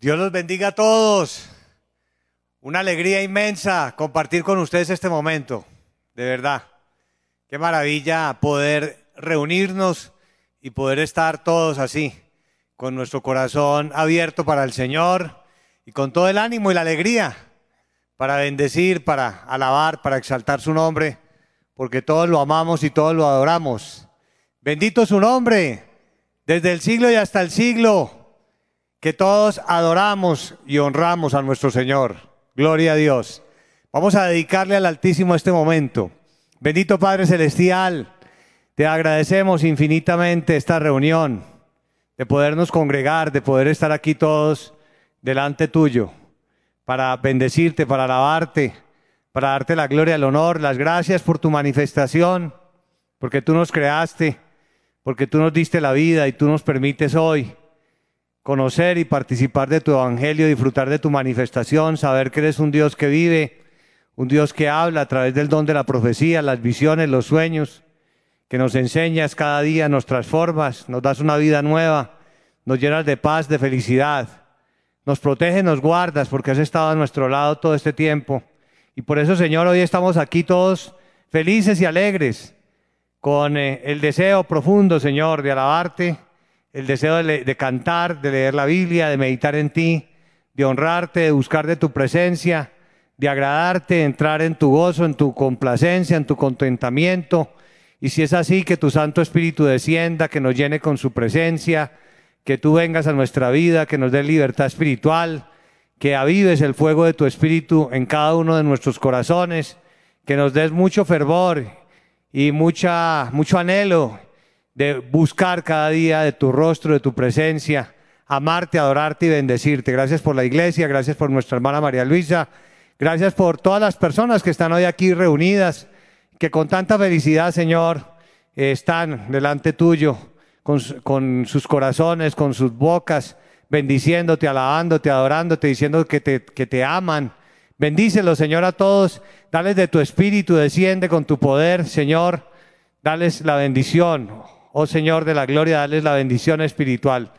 Dios los bendiga a todos. Una alegría inmensa compartir con ustedes este momento, de verdad. Qué maravilla poder reunirnos y poder estar todos así, con nuestro corazón abierto para el Señor y con todo el ánimo y la alegría para bendecir, para alabar, para exaltar su nombre, porque todos lo amamos y todos lo adoramos. Bendito su nombre, desde el siglo y hasta el siglo que todos adoramos y honramos a nuestro Señor. Gloria a Dios. Vamos a dedicarle al Altísimo este momento. Bendito Padre Celestial, te agradecemos infinitamente esta reunión, de podernos congregar, de poder estar aquí todos delante tuyo, para bendecirte, para alabarte, para darte la gloria, el honor, las gracias por tu manifestación, porque tú nos creaste, porque tú nos diste la vida y tú nos permites hoy conocer y participar de tu evangelio, disfrutar de tu manifestación, saber que eres un Dios que vive, un Dios que habla a través del don de la profecía, las visiones, los sueños, que nos enseñas cada día, nos transformas, nos das una vida nueva, nos llenas de paz, de felicidad, nos protege, nos guardas, porque has estado a nuestro lado todo este tiempo. Y por eso, Señor, hoy estamos aquí todos felices y alegres, con eh, el deseo profundo, Señor, de alabarte el deseo de, cantar, de leer la Biblia, de meditar en ti, de honrarte, de buscar de tu presencia, de agradarte, de entrar en tu gozo, en tu complacencia, en tu contentamiento. Y si es así, que tu Santo Espíritu descienda, que nos llene con su presencia, que tú vengas a nuestra vida, que nos dé libertad espiritual, que avives el fuego de tu Espíritu en cada uno de nuestros corazones, que nos des mucho fervor y mucha, mucho anhelo de buscar cada día de tu rostro, de tu presencia, amarte, adorarte y bendecirte. Gracias por la iglesia, gracias por nuestra hermana María Luisa, gracias por todas las personas que están hoy aquí reunidas, que con tanta felicidad, Señor, están delante tuyo, con, sus corazones, con sus bocas, bendiciéndote, alabándote, adorándote, diciendo que te, que te aman. Bendícelos, Señor, a todos. Dales de tu espíritu, desciende con tu poder, Señor. Dales la bendición oh Señor de la gloria, dales la bendición espiritual.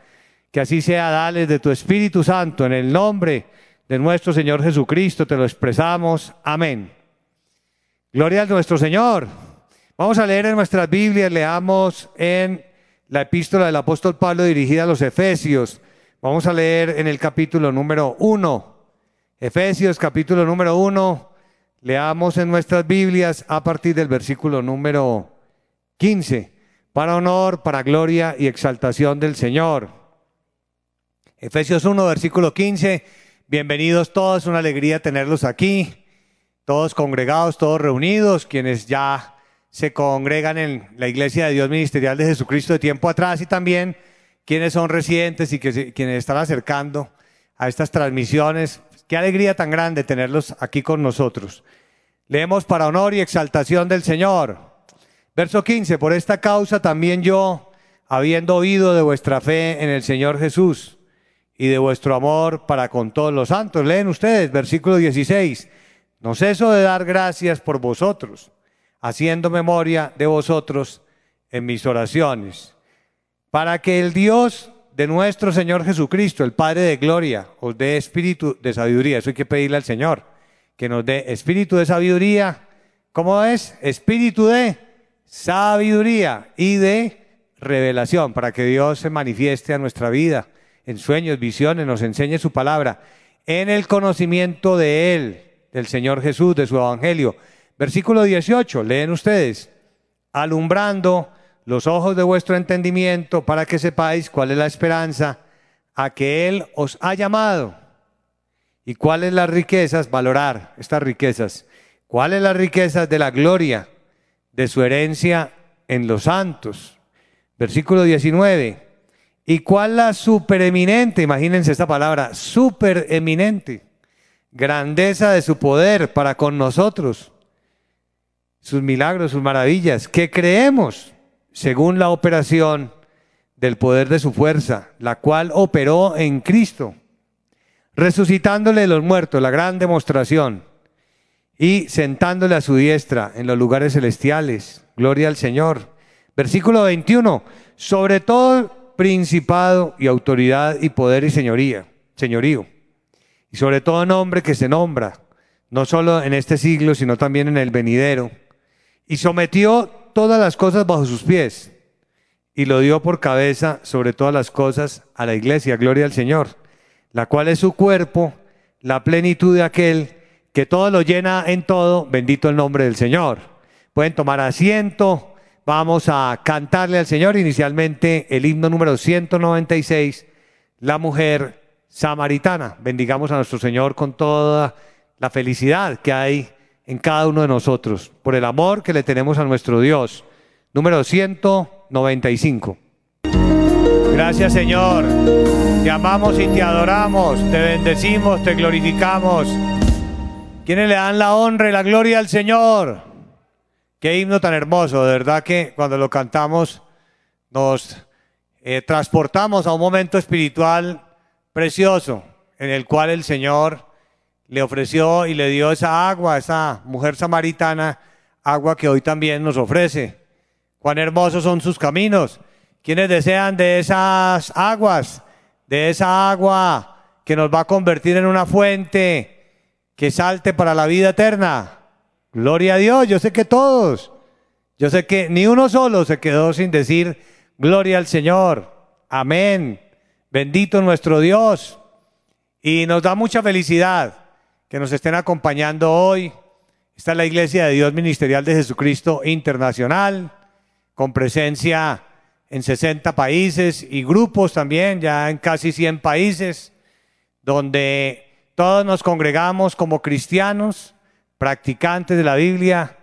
Que así sea, dales de tu Espíritu Santo, en el nombre de nuestro Señor Jesucristo, te lo expresamos. Amén. Gloria a nuestro Señor. Vamos a leer en nuestras Biblias, leamos en la epístola del apóstol Pablo dirigida a los Efesios. Vamos a leer en el capítulo número uno. Efesios capítulo número uno. Leamos en nuestras Biblias a partir del versículo número 15 para honor, para gloria y exaltación del Señor. Efesios 1, versículo 15. Bienvenidos todos, una alegría tenerlos aquí, todos congregados, todos reunidos, quienes ya se congregan en la Iglesia de Dios Ministerial de Jesucristo de tiempo atrás y también quienes son residentes y que quienes están acercando a estas transmisiones. Qué alegría tan grande tenerlos aquí con nosotros. Leemos para honor y exaltación del Señor. Verso 15, por esta causa también yo, habiendo oído de vuestra fe en el Señor Jesús y de vuestro amor para con todos los santos, leen ustedes, versículo 16, no ceso de dar gracias por vosotros, haciendo memoria de vosotros en mis oraciones, para que el Dios de nuestro Señor Jesucristo, el Padre de gloria, os dé espíritu de sabiduría. Eso hay que pedirle al Señor, que nos dé espíritu de sabiduría. ¿Cómo es? Espíritu de sabiduría y de revelación para que Dios se manifieste a nuestra vida en sueños, visiones, nos enseñe su palabra, en el conocimiento de Él, del Señor Jesús, de su Evangelio. Versículo 18, leen ustedes, alumbrando los ojos de vuestro entendimiento para que sepáis cuál es la esperanza a que Él os ha llamado. Y cuáles las riquezas, valorar estas riquezas, cuáles las riquezas de la gloria de su herencia en los santos. Versículo 19. ¿Y cuál la supereminente? Imagínense esta palabra, supereminente. Grandeza de su poder para con nosotros. Sus milagros, sus maravillas, que creemos según la operación del poder de su fuerza, la cual operó en Cristo, resucitándole de los muertos, la gran demostración y sentándole a su diestra en los lugares celestiales. Gloria al Señor. Versículo 21. Sobre todo principado y autoridad y poder y señoría señorío. Y sobre todo nombre que se nombra, no solo en este siglo, sino también en el venidero. Y sometió todas las cosas bajo sus pies y lo dio por cabeza sobre todas las cosas a la iglesia, gloria al Señor, la cual es su cuerpo, la plenitud de aquel que todo lo llena en todo, bendito el nombre del Señor. Pueden tomar asiento, vamos a cantarle al Señor inicialmente el himno número 196, la mujer samaritana. Bendigamos a nuestro Señor con toda la felicidad que hay en cada uno de nosotros, por el amor que le tenemos a nuestro Dios. Número 195. Gracias Señor, te amamos y te adoramos, te bendecimos, te glorificamos. ¿Quiénes le dan la honra y la gloria al Señor? Qué himno tan hermoso, de verdad que cuando lo cantamos nos eh, transportamos a un momento espiritual precioso en el cual el Señor le ofreció y le dio esa agua, esa mujer samaritana, agua que hoy también nos ofrece. Cuán hermosos son sus caminos. Quienes desean de esas aguas, de esa agua que nos va a convertir en una fuente que salte para la vida eterna. Gloria a Dios, yo sé que todos, yo sé que ni uno solo se quedó sin decir gloria al Señor. Amén. Bendito nuestro Dios. Y nos da mucha felicidad que nos estén acompañando hoy. Está la Iglesia de Dios Ministerial de Jesucristo Internacional, con presencia en 60 países y grupos también, ya en casi 100 países, donde todos nos congregamos como cristianos, practicantes de la Biblia,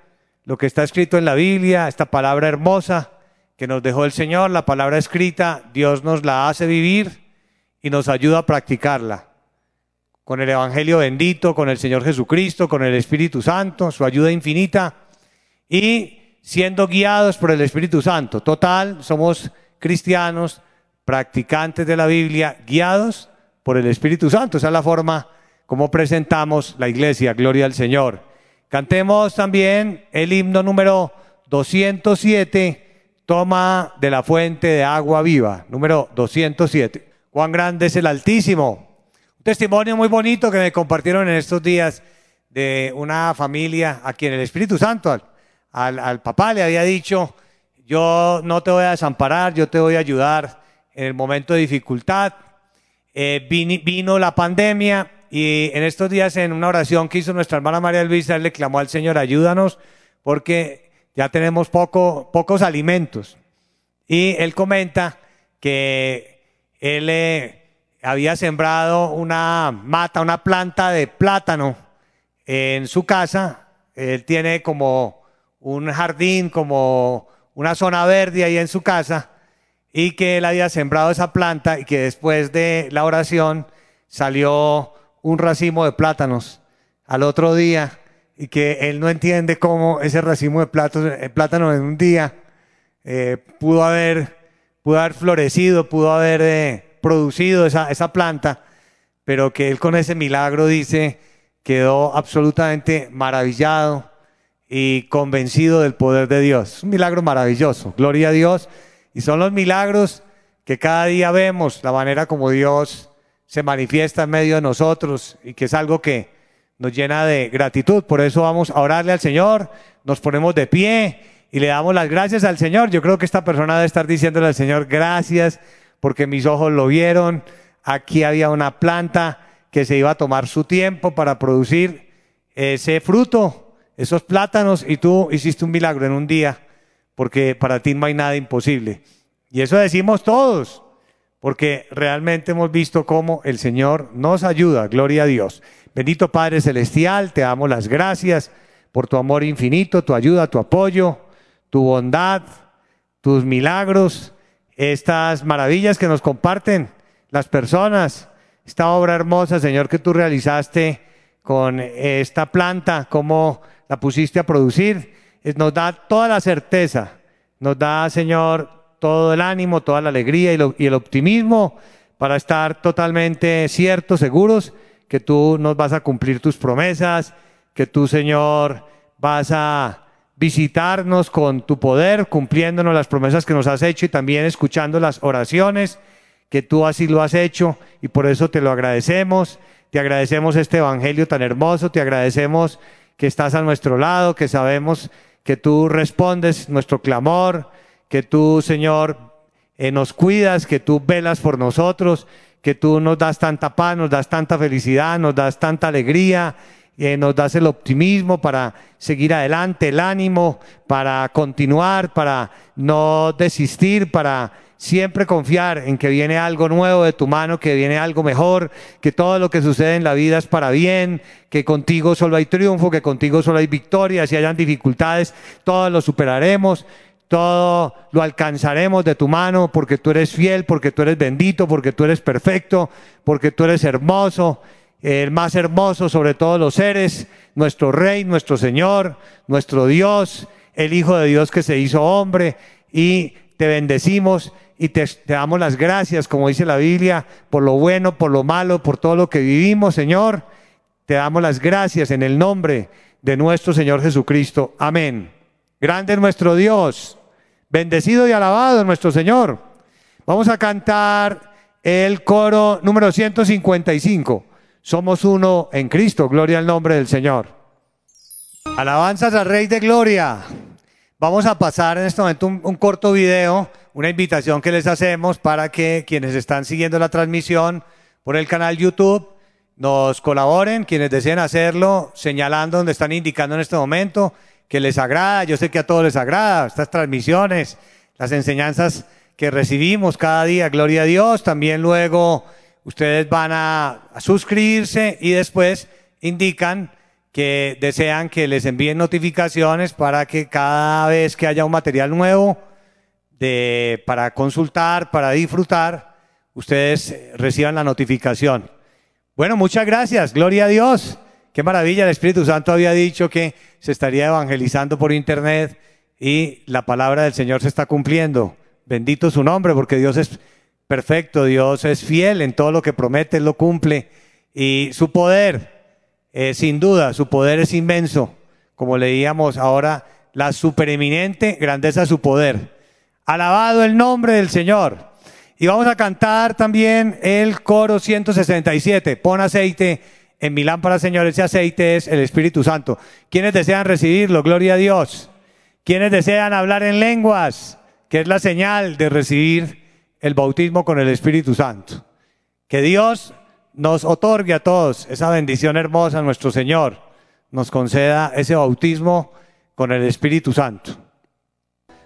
lo que está escrito en la Biblia, esta palabra hermosa que nos dejó el Señor, la palabra escrita, Dios nos la hace vivir y nos ayuda a practicarla. Con el Evangelio bendito, con el Señor Jesucristo, con el Espíritu Santo, su ayuda infinita y siendo guiados por el Espíritu Santo. Total, somos cristianos, practicantes de la Biblia, guiados por el Espíritu Santo. Esa es la forma como presentamos la iglesia. Gloria al Señor. Cantemos también el himno número 207 toma de la fuente de agua viva, número 207. Cuán grande es el Altísimo. Un testimonio muy bonito que me compartieron en estos días de una familia a quien el Espíritu Santo, al, al, papá le había dicho, yo no te voy a desamparar, yo te voy a ayudar en el momento de dificultad. Eh, vino la pandemia y en estos días en una oración que hizo nuestra hermana María Luisa, él le clamó al Señor, ayúdanos, porque ya tenemos poco, pocos alimentos. Y él comenta que él eh, había sembrado una mata, una planta de plátano en su casa. Él tiene como un jardín, como una zona verde ahí en su casa, y que él había sembrado esa planta y que después de la oración salió un racimo de plátanos. Al otro día y que él no entiende cómo ese racimo de plátano en un día eh, pudo, haber, pudo haber florecido, pudo haber eh, producido esa, esa planta, pero que él con ese milagro dice quedó absolutamente maravillado y convencido del poder de Dios. Un milagro maravilloso, gloria a Dios. Y son los milagros que cada día vemos, la manera como Dios se manifiesta en medio de nosotros y que es algo que nos llena de gratitud. Por eso vamos a orarle al Señor, nos ponemos de pie y le damos las gracias al Señor. Yo creo que esta persona debe estar diciéndole al Señor gracias porque mis ojos lo vieron. Aquí había una planta que se iba a tomar su tiempo para producir ese fruto, esos plátanos, y tú hiciste un milagro en un día, porque para ti no hay nada imposible. Y eso decimos todos, porque realmente hemos visto cómo el Señor nos ayuda, gloria a Dios. Bendito Padre Celestial, te damos las gracias por tu amor infinito, tu ayuda, tu apoyo, tu bondad, tus milagros, estas maravillas que nos comparten las personas, esta obra hermosa, Señor, que tú realizaste con esta planta, cómo la pusiste a producir, nos da toda la certeza, nos da, Señor, todo el ánimo, toda la alegría y, el optimismo para estar totalmente ciertos, seguros que tú nos vas a cumplir tus promesas, que tú, Señor, vas a visitarnos con tu poder, cumpliéndonos las promesas que nos has hecho y también escuchando las oraciones que tú así lo has hecho y por eso te lo agradecemos. Te agradecemos este Evangelio tan hermoso, te agradecemos que estás a nuestro lado, que sabemos que tú respondes nuestro clamor, que tú, Señor, eh, nos cuidas, que tú velas por nosotros, que tú nos das tanta paz, nos das tanta felicidad, nos das tanta alegría, eh, nos das el optimismo para seguir adelante, el ánimo para continuar, para no desistir, para siempre confiar en que viene algo nuevo de tu mano, que viene algo mejor, que todo lo que sucede en la vida es para bien, que contigo solo hay triunfo, que contigo solo hay victoria, si hayan dificultades, todo lo superaremos, todo lo alcanzaremos de tu mano, porque tú eres fiel, porque tú eres bendito, porque tú eres perfecto, porque tú eres hermoso el más hermoso sobre todos los seres, nuestro Rey, nuestro Señor, nuestro Dios, el Hijo de Dios que se hizo hombre, y te bendecimos y te, damos las gracias, como dice la Biblia, por lo bueno, por lo malo, por todo lo que vivimos, Señor. Te damos las gracias en el nombre de nuestro Señor Jesucristo. Amén. Grande es nuestro Dios, bendecido y alabado nuestro Señor. Vamos a cantar el coro número 155. Somos uno en Cristo, gloria al nombre del Señor. Alabanzas al Rey de Gloria. Vamos a pasar en este momento un, un, corto video, una invitación que les hacemos para que quienes están siguiendo la transmisión por el canal YouTube nos colaboren, quienes deseen hacerlo, señalando donde están indicando en este momento que les agrada. Yo sé que a todos les agrada estas transmisiones, las enseñanzas que recibimos cada día, gloria a Dios. También luego ustedes van a, suscribirse y después indican que desean que les envíen notificaciones para que cada vez que haya un material nuevo de, para consultar, para disfrutar, ustedes reciban la notificación. Bueno, muchas gracias, gloria a Dios. Qué maravilla, el Espíritu Santo había dicho que se estaría evangelizando por internet y la palabra del Señor se está cumpliendo. Bendito su nombre, porque Dios es perfecto, Dios es fiel en todo lo que promete, lo cumple. Y su poder, eh, sin duda, su poder es inmenso. Como leíamos ahora, la supereminente grandeza de su poder. Alabado el nombre del Señor. Y vamos a cantar también el coro 167. Pon aceite en mi lámpara, Señor. Ese aceite es el Espíritu Santo. ¿Quiénes desean recibirlo? Gloria a Dios. ¿Quiénes desean hablar en lenguas? Que es la señal de recibir el bautismo con el Espíritu Santo. Que Dios nos otorgue a todos esa bendición hermosa, nuestro Señor, nos conceda ese bautismo con el Espíritu Santo.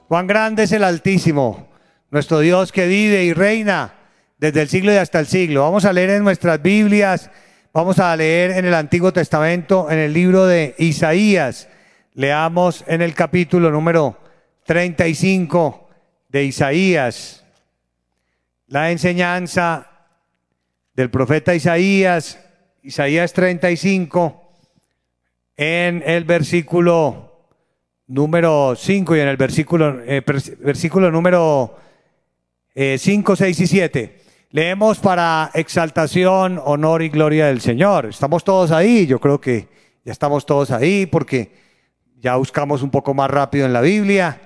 Cuán grande es el Altísimo, nuestro Dios que vive y reina desde el siglo y hasta el siglo. Vamos a leer en nuestras Biblias, vamos a leer en el Antiguo Testamento, en el libro de Isaías. Leamos en el capítulo número 35 de Isaías la enseñanza del profeta Isaías, Isaías 35, en el versículo número 5 y en el versículo, eh, versículo número eh, 5, 6 y 7. Leemos para exaltación, honor y gloria del Señor. Estamos todos ahí, yo creo que ya estamos todos ahí porque ya buscamos un poco más rápido en la Biblia,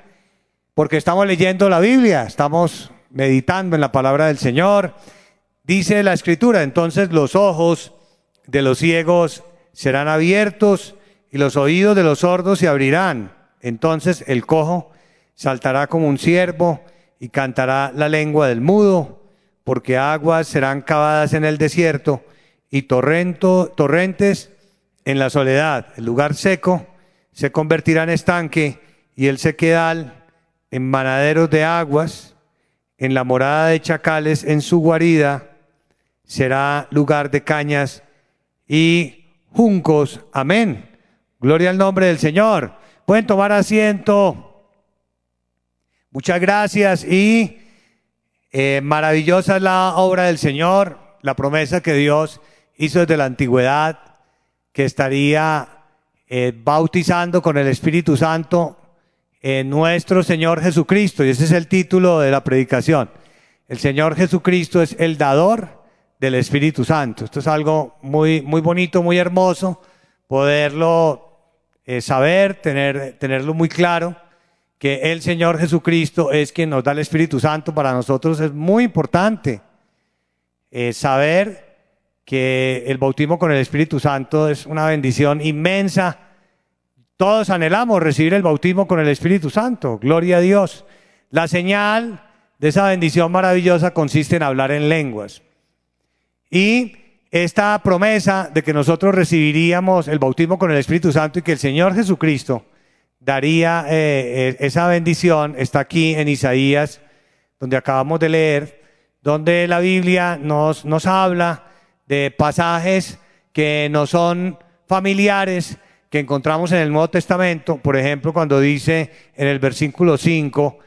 porque estamos leyendo la Biblia, estamos meditando en la palabra del Señor. Dice la escritura, entonces los ojos de los ciegos serán abiertos y los oídos de los sordos se abrirán. Entonces el cojo saltará como un ciervo y cantará la lengua del mudo, porque aguas serán cavadas en el desierto y torrento, torrentes en la soledad. El lugar seco se convertirá en estanque y el sequedal en manaderos de aguas en la morada de chacales, en su guarida, será lugar de cañas y juncos. Amén. Gloria al nombre del Señor. Pueden tomar asiento. Muchas gracias y eh, maravillosa es la obra del Señor, la promesa que Dios hizo desde la antigüedad, que estaría eh, bautizando con el Espíritu Santo en nuestro Señor Jesucristo. Y ese es el título de la predicación. El Señor Jesucristo es el dador del Espíritu Santo. Esto es algo muy, muy bonito, muy hermoso, poderlo eh, saber, tener, tenerlo muy claro, que el Señor Jesucristo es quien nos da el Espíritu Santo. Para nosotros es muy importante. eh, saber que el bautismo con el Espíritu Santo es una bendición inmensa. Todos anhelamos recibir el bautismo con el Espíritu Santo, gloria a Dios. La señal de esa bendición maravillosa consiste en hablar en lenguas. Y esta promesa de que nosotros recibiríamos el bautismo con el Espíritu Santo y que el Señor Jesucristo daría eh, eh, esa bendición está aquí en Isaías, donde acabamos de leer, donde la Biblia nos, nos habla de pasajes que no son familiares, que encontramos en el Nuevo Testamento, por ejemplo, cuando dice en el versículo 5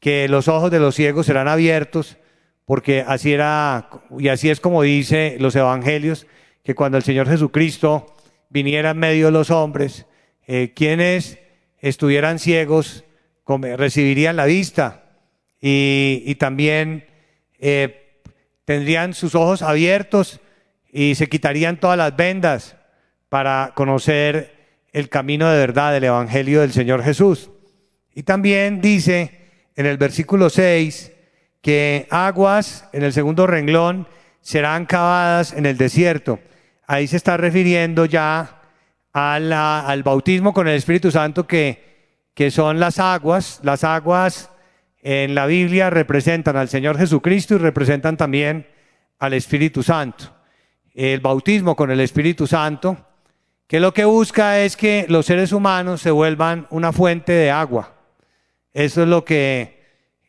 que los ojos de los ciegos serán abiertos, porque así era, y así es como dice los evangelios, que cuando el Señor Jesucristo viniera en medio de los hombres, eh, quienes estuvieran ciegos recibirían la vista y, también eh, tendrían sus ojos abiertos y se quitarían todas las vendas para conocer el camino de verdad del Evangelio del Señor Jesús. Y también dice en el versículo 6 que aguas en el segundo renglón serán cavadas en el desierto. Ahí se está refiriendo ya al bautismo con el Espíritu Santo que, que son las aguas. Las aguas en la Biblia representan al Señor Jesucristo y representan también al Espíritu Santo. El bautismo con el Espíritu Santo, que lo que busca es que los seres humanos se vuelvan una fuente de agua. Eso es lo que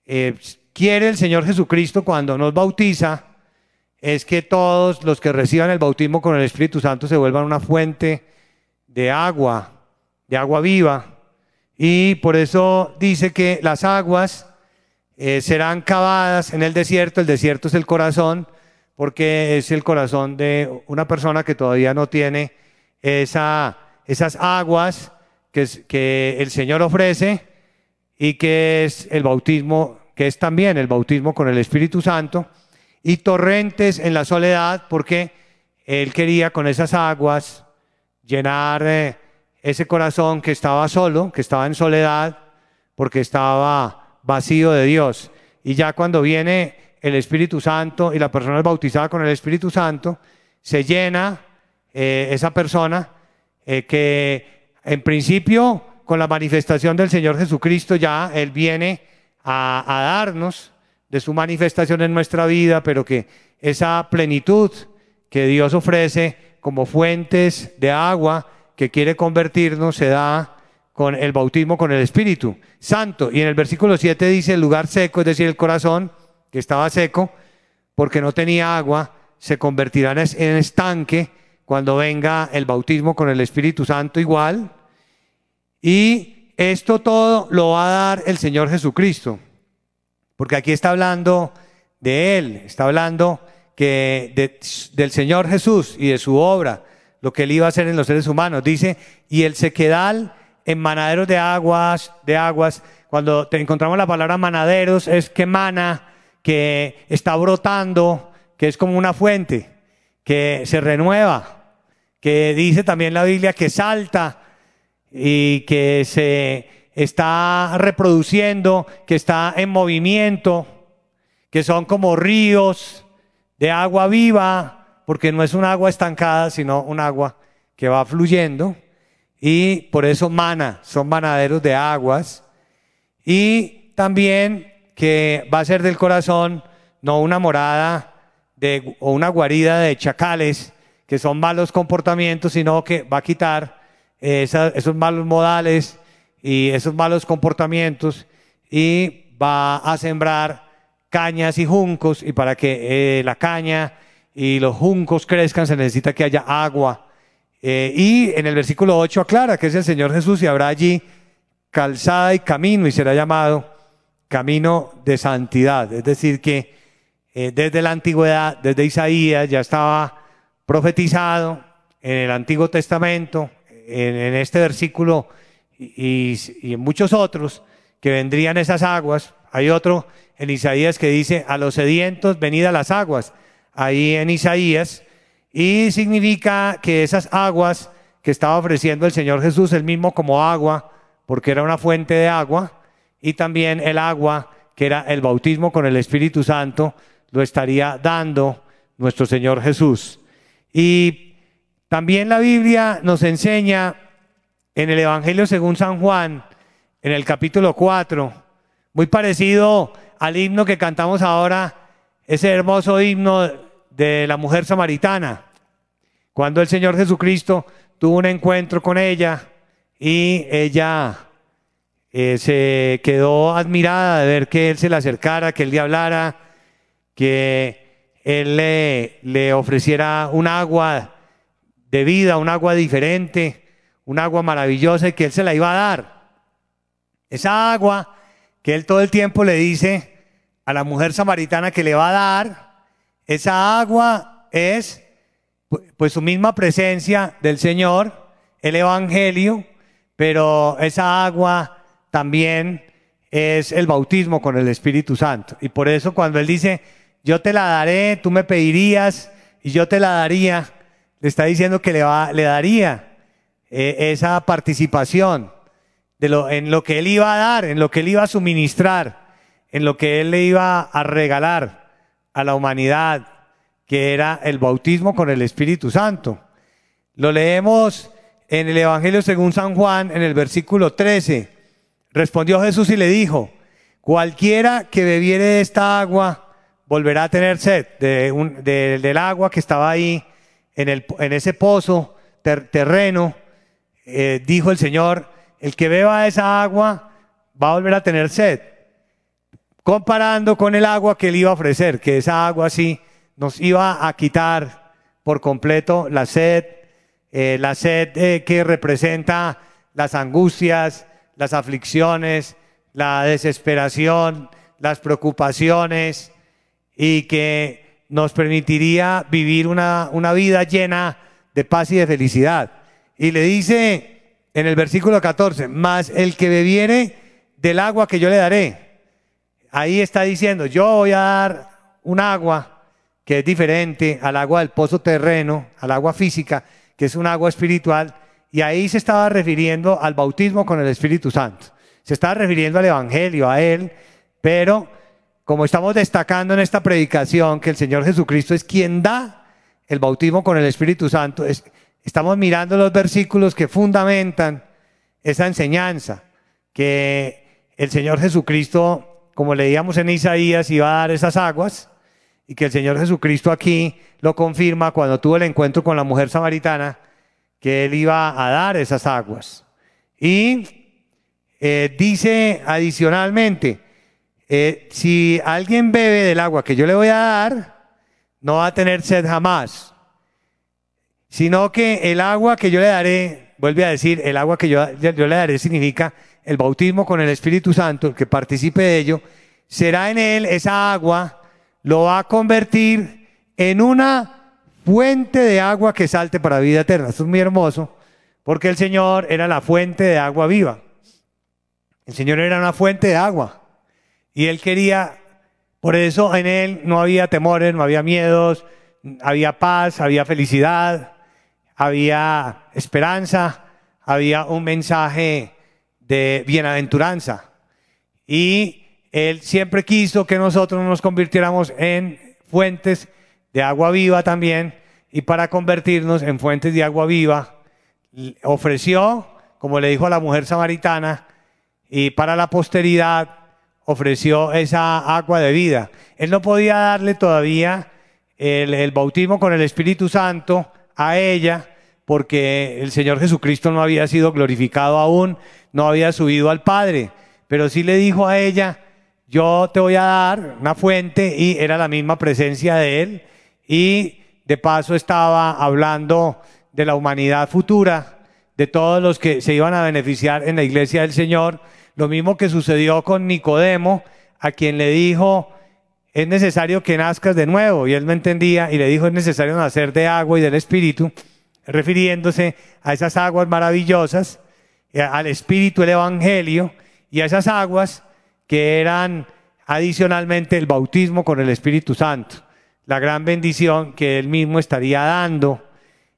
eh, quiere el Señor Jesucristo cuando nos bautiza, es que todos los que reciban el bautismo con el Espíritu Santo se vuelvan una fuente de agua, de agua viva. Y por eso dice que las aguas eh, serán cavadas en el desierto. El desierto es el corazón, porque es el corazón de una persona que todavía no tiene esa, esas aguas que, que el Señor ofrece y que es el bautismo, que es también el bautismo con el Espíritu Santo, y torrentes en la soledad, porque Él quería con esas aguas llenar eh, ese corazón que estaba solo, que estaba en soledad, porque estaba vacío de Dios. Y ya cuando viene el Espíritu Santo y la persona es bautizada con el Espíritu Santo, se llena eh, esa persona eh, que en principio con la manifestación del Señor Jesucristo ya Él viene a, a darnos de su manifestación en nuestra vida, pero que esa plenitud que Dios ofrece como fuentes de agua que quiere convertirnos se da con el bautismo con el Espíritu Santo. Y en el versículo 7 dice el lugar seco, es decir, el corazón que estaba seco porque no tenía agua, se convertirá en estanque cuando venga el bautismo con el Espíritu Santo igual. Y esto todo lo va a dar el Señor Jesucristo, porque aquí está hablando de Él, está hablando que del Señor Jesús y de su obra, lo que él iba a hacer en los seres humanos. Dice, y el sequedal en manaderos de aguas, de aguas, cuando te encontramos la palabra manaderos, es que mana, que está brotando, que es como una fuente, que se renueva, que dice también la Biblia que salta y que se está reproduciendo, que está en movimiento, que son como ríos, de agua viva, porque no es un agua estancada, sino un agua que va fluyendo. Y por eso mana, son manaderos de aguas. Y también que va a ser del corazón, no una morada de, o una guarida de chacales, que son malos comportamientos, sino que va a quitar esos malos modales y esos malos comportamientos y va a sembrar cañas y juncos y para que eh, la caña y los juncos crezcan se necesita que haya agua. Eh, y en el versículo 8 aclara que es el Señor Jesús y habrá allí calzada y camino y será llamado camino de santidad. Es decir, que eh, desde la antigüedad, desde Isaías ya estaba profetizado en el Antiguo Testamento, en, este versículo y en muchos otros, que vendrían esas aguas. Hay otro en Isaías que dice, a los sedientos venid a las aguas, ahí en Isaías, y significa que esas aguas que estaba ofreciendo el Señor Jesús, el mismo como agua, porque era una fuente de agua, y también el agua, que era el bautismo con el Espíritu Santo, lo estaría dando nuestro Señor Jesús. Y también la Biblia nos enseña en el Evangelio según San Juan, en el capítulo 4, muy parecido al himno que cantamos ahora, ese hermoso himno de la mujer samaritana, cuando el Señor Jesucristo tuvo un encuentro con ella y ella eh, se quedó admirada de ver que Él se le acercara, que Él le hablara, que Él le, le ofreciera un agua de vida, un agua diferente, un agua maravillosa y que Él se la iba a dar. Esa agua que Él todo el tiempo le dice a la mujer samaritana que le va a dar, esa agua es pues su misma presencia del Señor, el Evangelio, pero esa agua también es el bautismo con el Espíritu Santo. Y por eso cuando Él dice, yo te la daré, tú me pedirías y yo te la daría, le está diciendo que le, va, le daría eh, esa participación de en lo que Él iba a dar, en lo que Él iba a suministrar, en lo que Él le iba a regalar a la humanidad, que era el bautismo con el Espíritu Santo. Lo leemos en el Evangelio según San Juan, en el versículo 13. Respondió Jesús y le dijo, cualquiera que bebiere esta agua volverá a tener sed de del agua que estaba ahí en, el, en ese pozo terreno. Eh, dijo el Señor, el que beba esa agua va a volver a tener sed. Comparando con el agua que él iba a ofrecer, que esa agua sí nos iba a quitar por completo la sed, eh, la sed eh, que representa las angustias, las aflicciones, la desesperación, las preocupaciones y que nos permitiría vivir una, una vida llena de paz y de felicidad. Y le dice en el versículo 14, más el que bebiere del agua que yo le daré. Ahí está diciendo, yo voy a dar un agua que es diferente al agua del pozo terreno, al agua física, que es un agua espiritual, y ahí se estaba refiriendo al bautismo con el Espíritu Santo. Se estaba refiriendo al Evangelio, a Él, pero como estamos destacando en esta predicación que el Señor Jesucristo es quien da el bautismo con el Espíritu Santo, estamos mirando los versículos que fundamentan esa enseñanza, que el Señor Jesucristo, como leíamos en Isaías, iba a dar esas aguas, y que el Señor Jesucristo aquí lo confirma cuando tuvo el encuentro con la mujer samaritana, que él iba a dar esas aguas. Y eh, dice adicionalmente, eh, si alguien bebe del agua que yo le voy a dar, no va a tener sed jamás, sino que el agua que yo le daré, vuelve a decir, el agua que yo, le daré significa el bautismo con el Espíritu Santo, el que participe de ello, será en él esa agua, lo va a convertir en una fuente de agua que salte para vida eterna. Esto es muy hermoso, porque el Señor era la fuente de agua viva. El Señor era una fuente de agua. Y Él quería, por eso en Él no había temores, no había miedos, había paz, había felicidad, había esperanza, había un mensaje de bienaventuranza. Y Él siempre quiso que nosotros nos convirtiéramos en fuentes de agua viva también, y para convertirnos en fuentes de agua viva, ofreció, como le dijo a la mujer samaritana, y para la posteridad ofreció esa agua de vida. Él no podía darle todavía el, el bautismo con el Espíritu Santo a ella, porque el Señor Jesucristo no había sido glorificado aún, no había subido al Padre, pero sí le dijo a ella, yo te voy a dar una fuente y era la misma presencia de Él y de paso estaba hablando de la humanidad futura, de todos los que se iban a beneficiar en la iglesia del Señor. Lo mismo que sucedió con Nicodemo, a quien le dijo, es necesario que nazcas de nuevo. Y él no entendía y le dijo, es necesario nacer de agua y del Espíritu, refiriéndose a esas aguas maravillosas, eh, al Espíritu, el Evangelio, y a esas aguas que eran adicionalmente el bautismo con el Espíritu Santo la gran bendición que él mismo estaría dando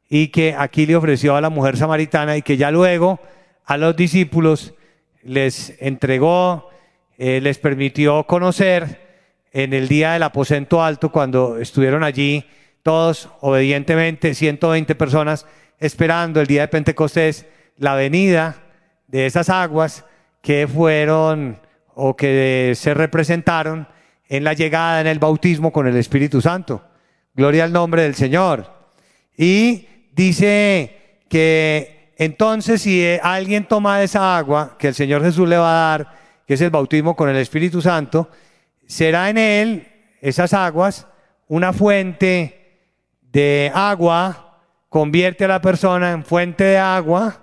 y que aquí le ofreció a la mujer samaritana y que ya luego a los discípulos les entregó, eh, les permitió conocer en el día del aposento alto cuando estuvieron allí todos obedientemente, 120 personas, esperando el día de Pentecostés, la venida de esas aguas que fueron o que se representaron en la llegada, en el bautismo con el Espíritu Santo. Gloria al nombre del Señor. Y dice que entonces si alguien toma esa agua que el Señor Jesús le va a dar, que es el bautismo con el Espíritu Santo, será en él, esas aguas, una fuente de agua, convierte a la persona en fuente de agua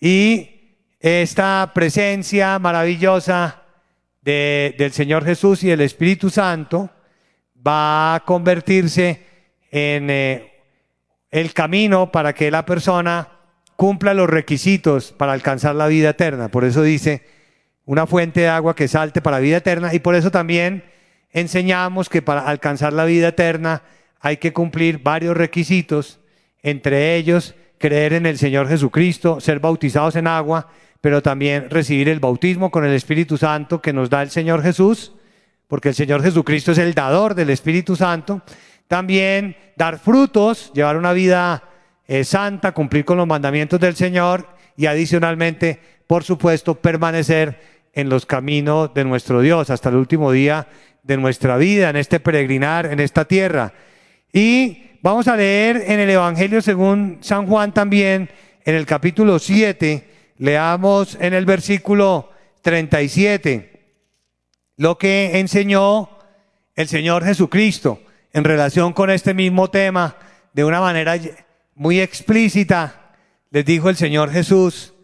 y esta presencia maravillosa del Señor Jesús y del Espíritu Santo va a convertirse en eh, el camino para que la persona cumpla los requisitos para alcanzar la vida eterna. Por eso dice, una fuente de agua que salte para vida eterna y por eso también enseñamos que para alcanzar la vida eterna hay que cumplir varios requisitos, entre ellos creer en el Señor Jesucristo, ser bautizados en agua, pero también recibir el bautismo con el Espíritu Santo que nos da el Señor Jesús, porque el Señor Jesucristo es el dador del Espíritu Santo. También dar frutos, llevar una vida eh, santa, cumplir con los mandamientos del Señor y adicionalmente, por supuesto, permanecer en los caminos de nuestro Dios hasta el último día de nuestra vida, en este peregrinar, en esta tierra. Y vamos a leer en el Evangelio según San Juan también, en el capítulo 7, leamos en el versículo 37 lo que enseñó el Señor Jesucristo en relación con este mismo tema de una manera muy explícita. Les dijo el Señor Jesús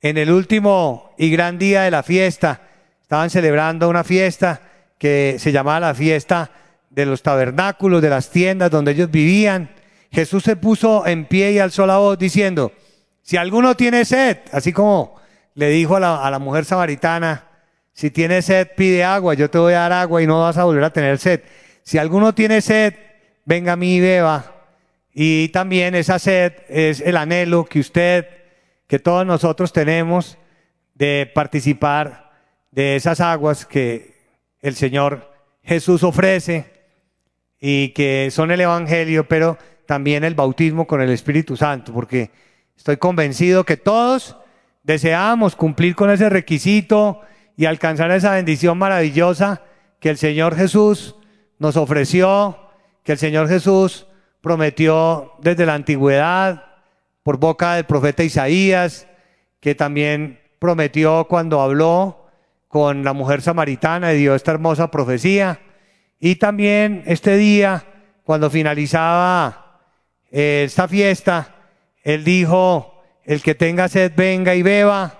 en el último y gran día de la fiesta, estaban celebrando una fiesta que se llamaba la fiesta de los tabernáculos, de las tiendas donde ellos vivían. Jesús se puso en pie y alzó la voz diciendo, si alguno tiene sed, así como le dijo a la, mujer samaritana, si tiene sed, pide agua, yo te voy a dar agua y no vas a volver a tener sed. Si alguno tiene sed, venga a mí y beba. Y también esa sed es el anhelo que usted, que todos nosotros tenemos de participar de esas aguas que el Señor Jesús ofrece y que son el Evangelio, pero también el bautismo con el Espíritu Santo, porque estoy convencido que todos deseamos cumplir con ese requisito y alcanzar esa bendición maravillosa que el Señor Jesús nos ofreció, que el Señor Jesús prometió desde la antigüedad por boca del profeta Isaías, que también prometió cuando habló con la mujer samaritana y dio esta hermosa profecía. Y también este día, cuando finalizaba eh, esta fiesta, él dijo, el que tenga sed venga y beba.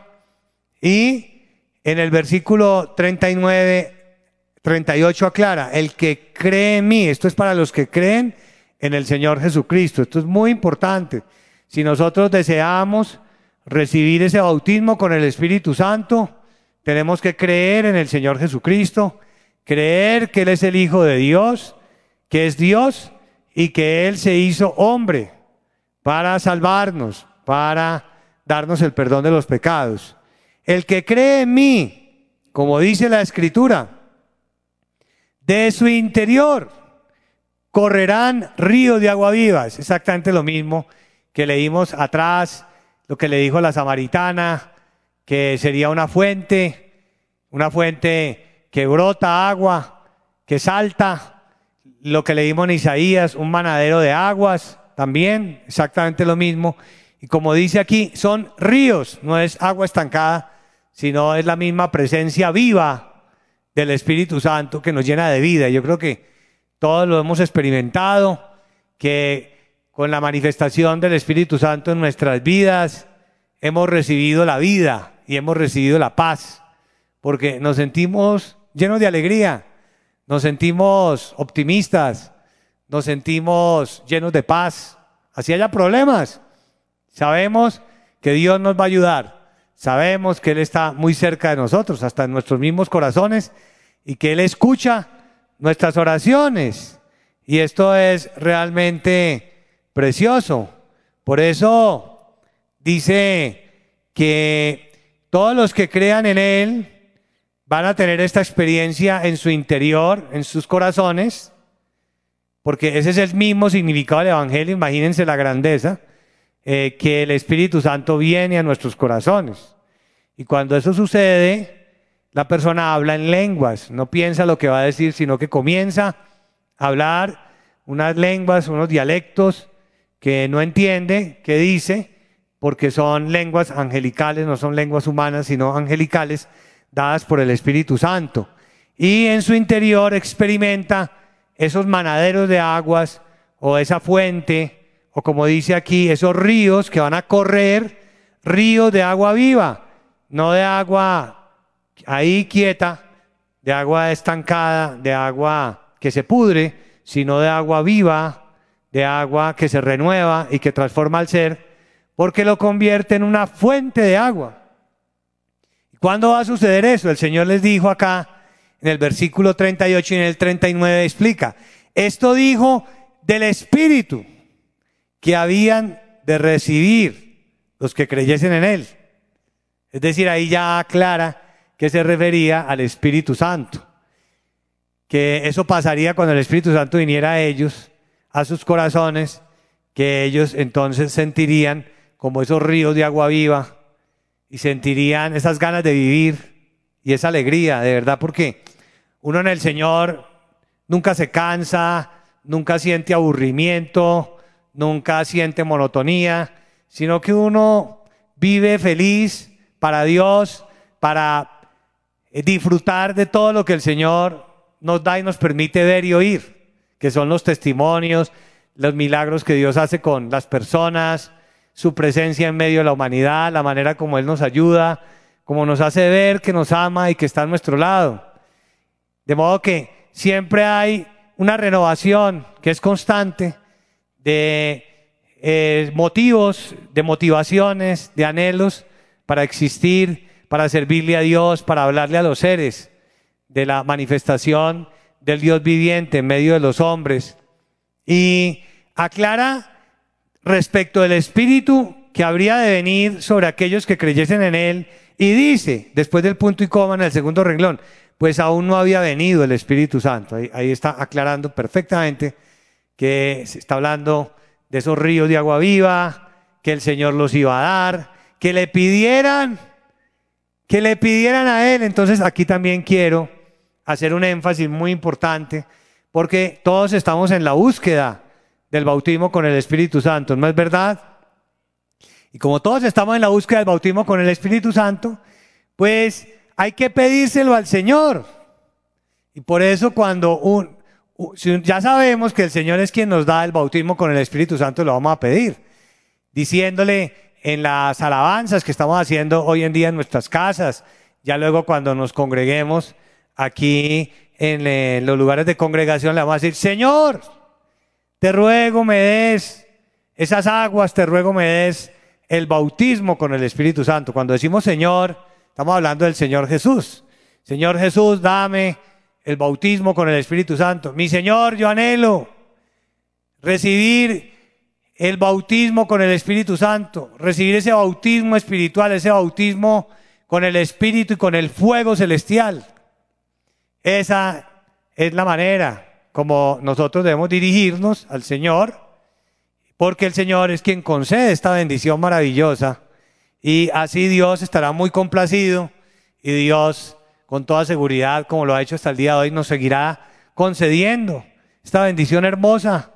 Y en el versículo 39, 38 aclara, el que cree en mí, esto es para los que creen en el Señor Jesucristo, esto es muy importante. Si nosotros deseamos recibir ese bautismo con el Espíritu Santo, tenemos que creer en el Señor Jesucristo, creer que Él es el Hijo de Dios, que es Dios y que Él se hizo hombre para salvarnos, para darnos el perdón de los pecados. El que cree en mí, como dice la escritura, de su interior correrán ríos de agua viva. Es exactamente lo mismo que leímos atrás, lo que le dijo la samaritana, que sería una fuente, una fuente que brota agua, que salta, lo que leímos en Isaías, un manadero de aguas, también exactamente lo mismo. Y como dice aquí, son ríos, no es agua estancada, sino es la misma presencia viva del Espíritu Santo que nos llena de vida. Yo creo que todos lo hemos experimentado, que con la manifestación del Espíritu Santo en nuestras vidas hemos recibido la vida y hemos recibido la paz, porque nos sentimos llenos de alegría, nos sentimos optimistas, nos sentimos llenos de paz. Así haya problemas, sabemos que Dios nos va a ayudar Sabemos que Él está muy cerca de nosotros, hasta en nuestros mismos corazones, y que Él escucha nuestras oraciones. Y esto es realmente precioso. Por eso dice que todos los que crean en Él van a tener esta experiencia en su interior, en sus corazones, porque ese es el mismo significado del Evangelio, imagínense la grandeza, eh, que el Espíritu Santo viene a nuestros corazones. Y cuando eso sucede, la persona habla en lenguas, no piensa lo que va a decir, sino que comienza a hablar unas lenguas, unos dialectos que no entiende, que dice, porque son lenguas angelicales, no son lenguas humanas, sino angelicales, dadas por el Espíritu Santo. Y en su interior experimenta esos manaderos de aguas o esa fuente, o como dice aquí, esos ríos que van a correr, ríos de agua viva, no de agua ahí quieta, de agua estancada, de agua que se pudre, sino de agua viva, de agua que se renueva y que transforma al ser, porque lo convierte en una fuente de agua. ¿Cuándo va a suceder eso? El Señor les dijo acá en el versículo 38 y en el 39 explica, esto dijo del Espíritu que habían de recibir los que creyesen en Él. Es decir, ahí ya aclara que se refería al Espíritu Santo, que eso pasaría cuando el Espíritu Santo viniera a ellos, a sus corazones, que ellos entonces sentirían como esos ríos de agua viva y sentirían esas ganas de vivir y esa alegría, de verdad, porque uno en el Señor nunca se cansa, nunca siente aburrimiento, nunca siente monotonía, sino que uno vive feliz para Dios, para eh, disfrutar de todo lo que el Señor nos da y nos permite ver y oír, que son los testimonios, los milagros que Dios hace con las personas, su presencia en medio de la humanidad, la manera como Él nos ayuda, como nos hace ver que nos ama y que está a nuestro lado. De modo que siempre hay una renovación que es constante de eh, motivos, de motivaciones, de anhelos para existir, para servirle a Dios, para hablarle a los seres de la manifestación del Dios viviente en medio de los hombres. Y aclara respecto del Espíritu que habría de venir sobre aquellos que creyesen en Él. Y dice, después del punto y coma en el segundo renglón, pues aún no había venido el Espíritu Santo. Ahí, está aclarando perfectamente que se está hablando de esos ríos de agua viva, que el Señor los iba a dar, que le pidieran, que le pidieran a Él. Entonces aquí también quiero hacer un énfasis muy importante, porque todos estamos en la búsqueda del bautismo con el Espíritu Santo, ¿no es verdad? Y como todos estamos en la búsqueda del bautismo con el Espíritu Santo, pues hay que pedírselo al Señor. Y por eso cuando un, ya sabemos que el Señor es quien nos da el bautismo con el Espíritu Santo, lo vamos a pedir, diciéndole en las alabanzas que estamos haciendo hoy en día en nuestras casas, ya luego cuando nos congreguemos aquí en, los lugares de congregación, le vamos a decir, Señor, te ruego me des esas aguas, te ruego me des el bautismo con el Espíritu Santo. Cuando decimos Señor, estamos hablando del Señor Jesús. Señor Jesús, dame el bautismo con el Espíritu Santo. Mi Señor, yo anhelo recibir el bautismo con el Espíritu Santo, recibir ese bautismo espiritual, ese bautismo con el Espíritu y con el fuego celestial. Esa es la manera como nosotros debemos dirigirnos al Señor, porque el Señor es quien concede esta bendición maravillosa y así Dios estará muy complacido y Dios con toda seguridad, como lo ha hecho hasta el día de hoy, nos seguirá concediendo esta bendición hermosa